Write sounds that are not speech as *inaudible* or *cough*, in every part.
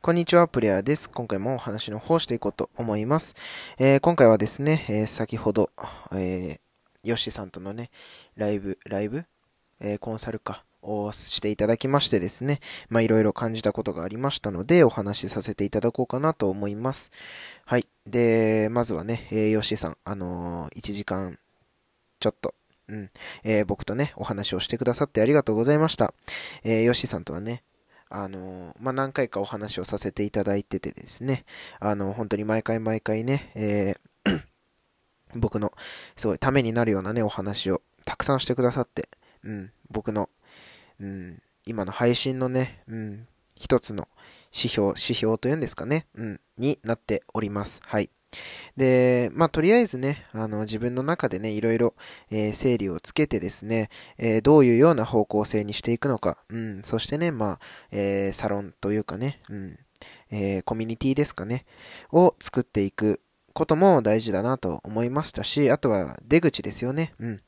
こんにちは、プレイヤーです。今回もお話の方していこうと思います。えー、今回はですね、えー、先ほど、えー、ヨッシさんとのね、ライブ、ライブ、えー、コンサルか、をしていただきましてですね、まあいろいろ感じたことがありましたので、お話しさせていただこうかなと思います。はい。で、まずはね、えー、ヨシさん、あのー、1時間ちょっと、うん、えー、僕とね、お話をしてくださってありがとうございました。えー、ヨシさんとはね、あの、まあ、何回かお話をさせていただいててですね、あの、本当に毎回毎回ね、えー *coughs* 僕のすごいためになるようなね、お話をたくさんしてくださって、うん、僕の、うん、今の配信のね、うん、一つの指標、指標というんですかね、うん、になっております。はい。で、まあ、とりあえずね、あの、自分の中でね、いろいろ、えー、整理をつけてですね、えー、どういうような方向性にしていくのか、うん、そしてね、まあ、えー、サロンというかね、うん、えコミュニティですかね、を作っていくことも大事だなと思いましたし、あとは出口ですよね、うん。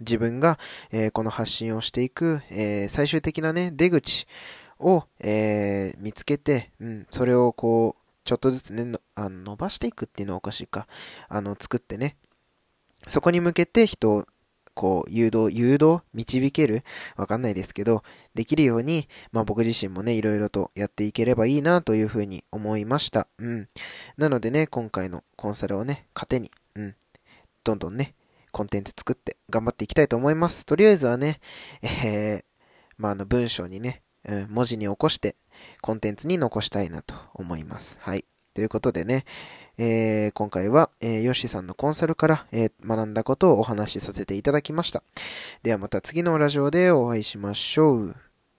自分が、えこの発信をしていく、え最終的なね、出口を、え見つけて、うん、それをこう、ちょっとずつね、あの伸ばしていくっていうのはおかしいか。あの、作ってね。そこに向けて人を、こう、誘導、誘導導けるわかんないですけど、できるように、まあ僕自身もね、いろいろとやっていければいいなというふうに思いました。うん。なのでね、今回のコンサルをね、糧に、うん。どんどんね、コンテンツ作って頑張っていきたいと思います。とりあえずはね、えー、まああの文章にね、文字に起こして、コンテンツに残したいなと思います。はい。ということでね、えー、今回は、えー、ヨッシーさんのコンサルから、えー、学んだことをお話しさせていただきました。ではまた次のラジオでお会いしましょう。